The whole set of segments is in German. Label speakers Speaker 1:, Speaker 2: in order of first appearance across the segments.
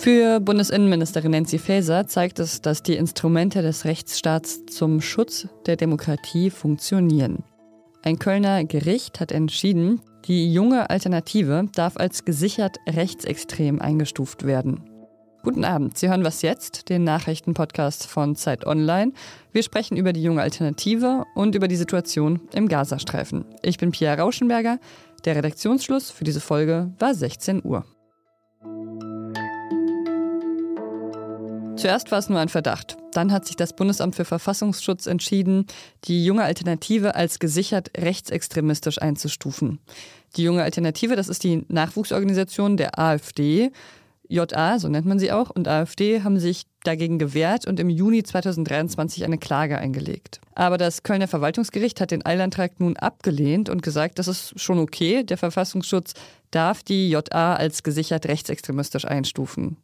Speaker 1: Für Bundesinnenministerin Nancy Faeser zeigt es, dass die Instrumente des Rechtsstaats zum Schutz der Demokratie funktionieren. Ein Kölner Gericht hat entschieden, die junge Alternative darf als gesichert rechtsextrem eingestuft werden. Guten Abend, Sie hören was jetzt, den Nachrichtenpodcast von Zeit Online. Wir sprechen über die junge Alternative und über die Situation im Gazastreifen. Ich bin Pierre Rauschenberger. Der Redaktionsschluss für diese Folge war 16 Uhr. Zuerst war es nur ein Verdacht. Dann hat sich das Bundesamt für Verfassungsschutz entschieden, die junge Alternative als gesichert rechtsextremistisch einzustufen. Die junge Alternative, das ist die Nachwuchsorganisation der AfD. JA, so nennt man sie auch, und AfD haben sich dagegen gewehrt und im Juni 2023 eine Klage eingelegt. Aber das Kölner Verwaltungsgericht hat den Eilantrag nun abgelehnt und gesagt, das ist schon okay, der Verfassungsschutz darf die JA als gesichert rechtsextremistisch einstufen.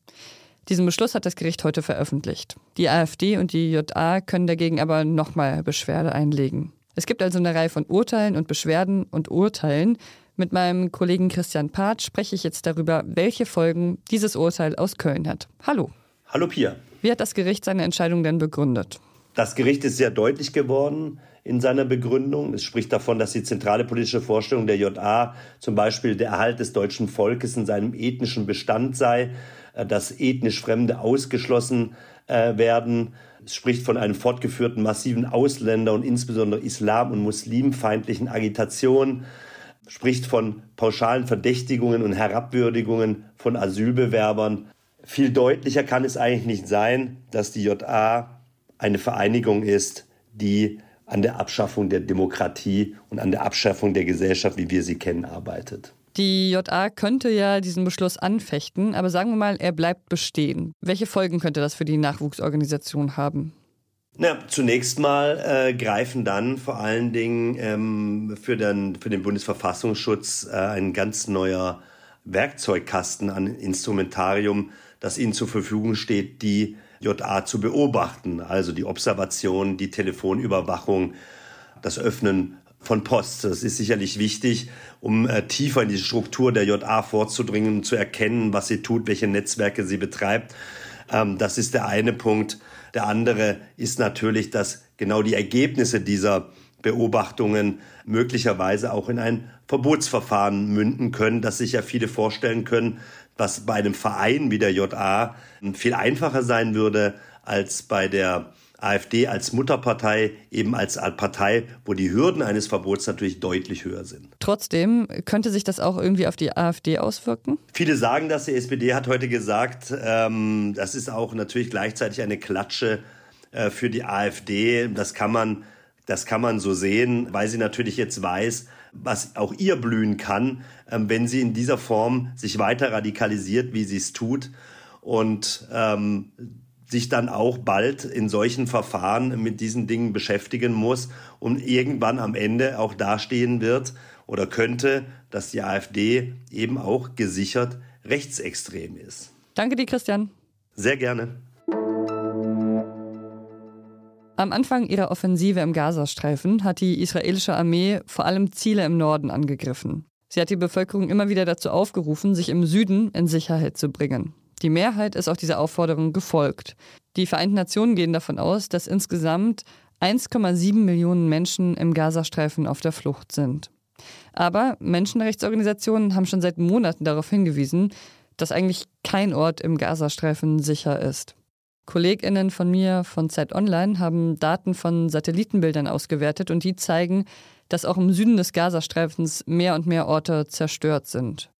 Speaker 1: Diesen Beschluss hat das Gericht heute veröffentlicht. Die AfD und die JA können dagegen aber nochmal Beschwerde einlegen. Es gibt also eine Reihe von Urteilen und Beschwerden und Urteilen. Mit meinem Kollegen Christian Part spreche ich jetzt darüber, welche Folgen dieses Urteil aus Köln hat. Hallo.
Speaker 2: Hallo Pia.
Speaker 1: Wie hat das Gericht seine Entscheidung denn begründet?
Speaker 2: Das Gericht ist sehr deutlich geworden in seiner Begründung. Es spricht davon, dass die zentrale politische Vorstellung der JA zum Beispiel der Erhalt des deutschen Volkes in seinem ethnischen Bestand sei dass ethnisch Fremde ausgeschlossen äh, werden. Es spricht von einem fortgeführten massiven Ausländer- und insbesondere islam- und muslimfeindlichen Agitation, spricht von pauschalen Verdächtigungen und Herabwürdigungen von Asylbewerbern. Viel deutlicher kann es eigentlich nicht sein, dass die JA eine Vereinigung ist, die an der Abschaffung der Demokratie und an der Abschaffung der Gesellschaft, wie wir sie kennen, arbeitet.
Speaker 1: Die JA könnte ja diesen Beschluss anfechten, aber sagen wir mal, er bleibt bestehen. Welche Folgen könnte das für die Nachwuchsorganisation haben?
Speaker 2: Na, zunächst mal äh, greifen dann vor allen Dingen ähm, für, den, für den Bundesverfassungsschutz äh, ein ganz neuer Werkzeugkasten an Instrumentarium, das ihnen zur Verfügung steht, die JA zu beobachten. Also die Observation, die Telefonüberwachung, das Öffnen von Post. Das ist sicherlich wichtig, um äh, tiefer in die Struktur der JA vorzudringen, zu erkennen, was sie tut, welche Netzwerke sie betreibt. Ähm, das ist der eine Punkt. Der andere ist natürlich, dass genau die Ergebnisse dieser Beobachtungen möglicherweise auch in ein Verbotsverfahren münden können, das sich ja viele vorstellen können, was bei einem Verein wie der JA viel einfacher sein würde als bei der AfD als Mutterpartei eben als Partei, wo die Hürden eines Verbots natürlich deutlich höher sind.
Speaker 1: Trotzdem könnte sich das auch irgendwie auf die AfD auswirken?
Speaker 2: Viele sagen das. Die SPD hat heute gesagt, ähm, das ist auch natürlich gleichzeitig eine Klatsche äh, für die AfD. Das kann man, das kann man so sehen, weil sie natürlich jetzt weiß, was auch ihr blühen kann, äh, wenn sie in dieser Form sich weiter radikalisiert, wie sie es tut. Und ähm, sich dann auch bald in solchen Verfahren mit diesen Dingen beschäftigen muss und irgendwann am Ende auch dastehen wird oder könnte, dass die AfD eben auch gesichert rechtsextrem ist.
Speaker 1: Danke dir, Christian.
Speaker 2: Sehr gerne.
Speaker 1: Am Anfang ihrer Offensive im Gazastreifen hat die israelische Armee vor allem Ziele im Norden angegriffen. Sie hat die Bevölkerung immer wieder dazu aufgerufen, sich im Süden in Sicherheit zu bringen. Die Mehrheit ist auch dieser Aufforderung gefolgt. Die Vereinten Nationen gehen davon aus, dass insgesamt 1,7 Millionen Menschen im Gazastreifen auf der Flucht sind. Aber Menschenrechtsorganisationen haben schon seit Monaten darauf hingewiesen, dass eigentlich kein Ort im Gazastreifen sicher ist. KollegInnen von mir von Zeit Online haben Daten von Satellitenbildern ausgewertet und die zeigen, dass auch im Süden des Gazastreifens mehr und mehr Orte zerstört sind.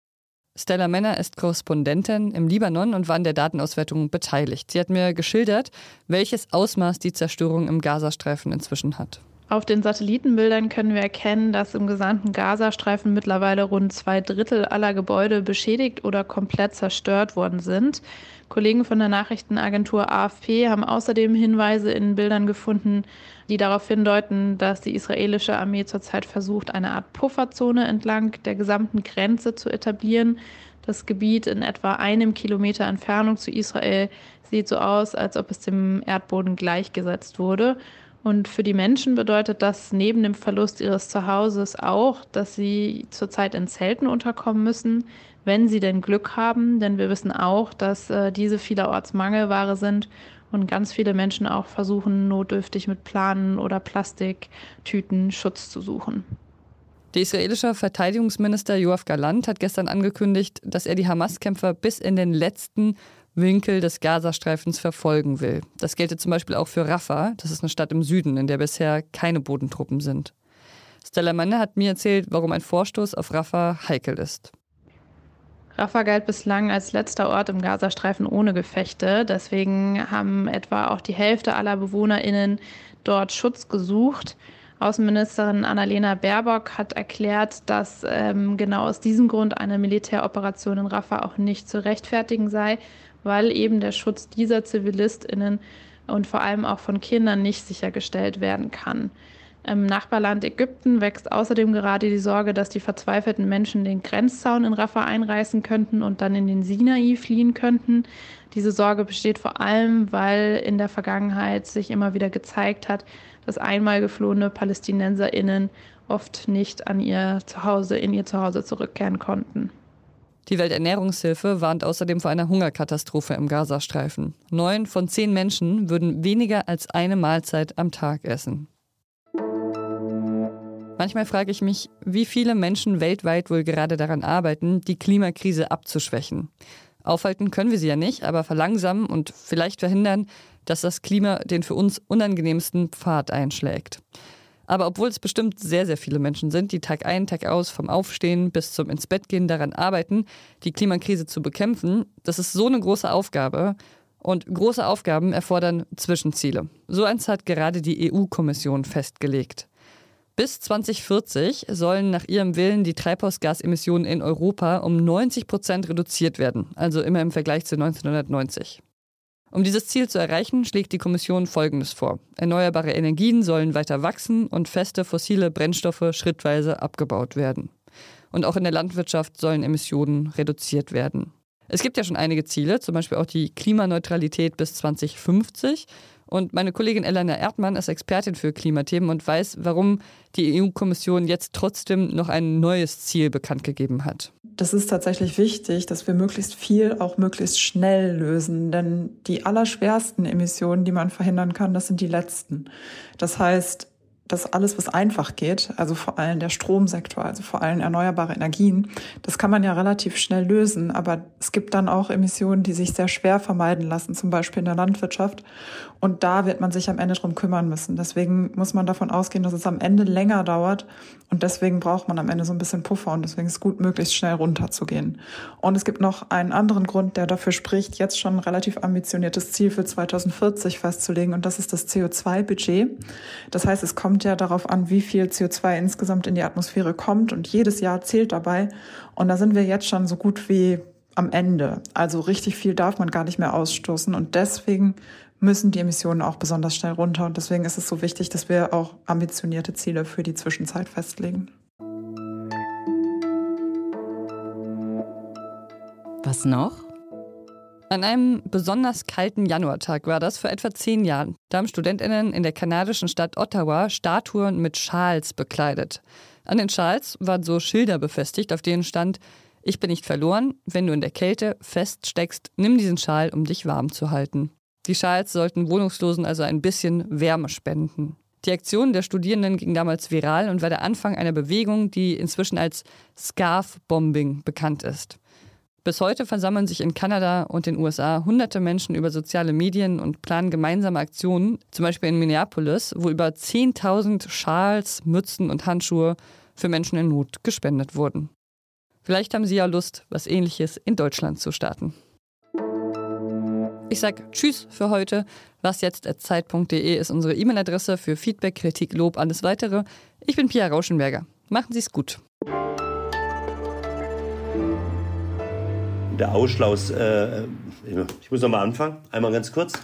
Speaker 1: Stella Männer ist Korrespondentin im Libanon und war an der Datenauswertung beteiligt. Sie hat mir geschildert, welches Ausmaß die Zerstörung im Gazastreifen inzwischen hat.
Speaker 3: Auf den Satellitenbildern können wir erkennen, dass im gesamten Gazastreifen mittlerweile rund zwei Drittel aller Gebäude beschädigt oder komplett zerstört worden sind. Kollegen von der Nachrichtenagentur AFP haben außerdem Hinweise in Bildern gefunden, die darauf hindeuten, dass die israelische Armee zurzeit versucht, eine Art Pufferzone entlang der gesamten Grenze zu etablieren. Das Gebiet in etwa einem Kilometer Entfernung zu Israel sieht so aus, als ob es dem Erdboden gleichgesetzt wurde. Und für die Menschen bedeutet das neben dem Verlust ihres Zuhauses auch, dass sie zurzeit in Zelten unterkommen müssen, wenn sie denn Glück haben. Denn wir wissen auch, dass äh, diese vielerorts Mangelware sind und ganz viele Menschen auch versuchen, notdürftig mit Planen oder Plastiktüten Schutz zu suchen.
Speaker 1: Der israelische Verteidigungsminister Joachim Galant hat gestern angekündigt, dass er die Hamas-Kämpfer bis in den letzten Winkel des Gazastreifens verfolgen will. Das gelte zum Beispiel auch für Rafah, das ist eine Stadt im Süden, in der bisher keine Bodentruppen sind. Stella Manne hat mir erzählt, warum ein Vorstoß auf Rafah heikel ist.
Speaker 3: Rafah galt bislang als letzter Ort im Gazastreifen ohne Gefechte. Deswegen haben etwa auch die Hälfte aller BewohnerInnen dort Schutz gesucht. Außenministerin Annalena Baerbock hat erklärt, dass ähm, genau aus diesem Grund eine Militäroperation in Rafah auch nicht zu rechtfertigen sei, weil eben der Schutz dieser ZivilistInnen und vor allem auch von Kindern nicht sichergestellt werden kann. Im Nachbarland Ägypten wächst außerdem gerade die Sorge, dass die verzweifelten Menschen den Grenzzaun in Rafah einreißen könnten und dann in den Sinai fliehen könnten. Diese Sorge besteht vor allem, weil in der Vergangenheit sich immer wieder gezeigt hat, dass einmal geflohene PalästinenserInnen oft nicht an ihr Zuhause, in ihr Zuhause zurückkehren konnten.
Speaker 1: Die Welternährungshilfe warnt außerdem vor einer Hungerkatastrophe im Gazastreifen. Neun von zehn Menschen würden weniger als eine Mahlzeit am Tag essen. Manchmal frage ich mich, wie viele Menschen weltweit wohl gerade daran arbeiten, die Klimakrise abzuschwächen. Aufhalten können wir sie ja nicht, aber verlangsamen und vielleicht verhindern, dass das Klima den für uns unangenehmsten Pfad einschlägt. Aber obwohl es bestimmt sehr, sehr viele Menschen sind, die Tag ein, Tag aus vom Aufstehen bis zum ins Bett gehen daran arbeiten, die Klimakrise zu bekämpfen, das ist so eine große Aufgabe. Und große Aufgaben erfordern Zwischenziele. So eins hat gerade die EU-Kommission festgelegt. Bis 2040 sollen nach ihrem Willen die Treibhausgasemissionen in Europa um 90 Prozent reduziert werden, also immer im Vergleich zu 1990. Um dieses Ziel zu erreichen, schlägt die Kommission Folgendes vor. Erneuerbare Energien sollen weiter wachsen und feste fossile Brennstoffe schrittweise abgebaut werden. Und auch in der Landwirtschaft sollen Emissionen reduziert werden. Es gibt ja schon einige Ziele, zum Beispiel auch die Klimaneutralität bis 2050 und meine Kollegin Elena Erdmann ist Expertin für Klimathemen und weiß, warum die EU-Kommission jetzt trotzdem noch ein neues Ziel bekannt gegeben hat.
Speaker 4: Das ist tatsächlich wichtig, dass wir möglichst viel auch möglichst schnell lösen, denn die allerschwersten Emissionen, die man verhindern kann, das sind die letzten. Das heißt, dass alles, was einfach geht, also vor allem der Stromsektor, also vor allem erneuerbare Energien, das kann man ja relativ schnell lösen. Aber es gibt dann auch Emissionen, die sich sehr schwer vermeiden lassen, zum Beispiel in der Landwirtschaft. Und da wird man sich am Ende drum kümmern müssen. Deswegen muss man davon ausgehen, dass es am Ende länger dauert. Und deswegen braucht man am Ende so ein bisschen Puffer. Und deswegen ist es gut, möglichst schnell runterzugehen. Und es gibt noch einen anderen Grund, der dafür spricht, jetzt schon ein relativ ambitioniertes Ziel für 2040 festzulegen. Und das ist das CO2-Budget. Das heißt, es kommt ja darauf an, wie viel CO2 insgesamt in die Atmosphäre kommt. Und jedes Jahr zählt dabei. Und da sind wir jetzt schon so gut wie am Ende. Also richtig viel darf man gar nicht mehr ausstoßen. Und deswegen müssen die Emissionen auch besonders schnell runter. Und deswegen ist es so wichtig, dass wir auch ambitionierte Ziele für die Zwischenzeit festlegen.
Speaker 5: Was noch?
Speaker 1: An einem besonders kalten Januartag war das vor etwa zehn Jahren. Da haben StudentInnen in der kanadischen Stadt Ottawa Statuen mit Schals bekleidet. An den Schals waren so Schilder befestigt, auf denen stand: Ich bin nicht verloren. Wenn du in der Kälte feststeckst, nimm diesen Schal, um dich warm zu halten. Die Schals sollten Wohnungslosen also ein bisschen Wärme spenden. Die Aktion der Studierenden ging damals viral und war der Anfang einer Bewegung, die inzwischen als Scarf-Bombing bekannt ist. Bis heute versammeln sich in Kanada und den USA hunderte Menschen über soziale Medien und planen gemeinsame Aktionen, zum Beispiel in Minneapolis, wo über 10.000 Schals, Mützen und Handschuhe für Menschen in Not gespendet wurden. Vielleicht haben Sie ja Lust, was ähnliches in Deutschland zu starten. Ich sage Tschüss für heute. Was jetzt at zeit.de ist unsere E-Mail-Adresse für Feedback, Kritik, Lob, alles weitere. Ich bin Pia Rauschenberger. Machen Sie es gut.
Speaker 2: Der Ausschlaus, äh, ich muss noch mal anfangen, einmal ganz kurz.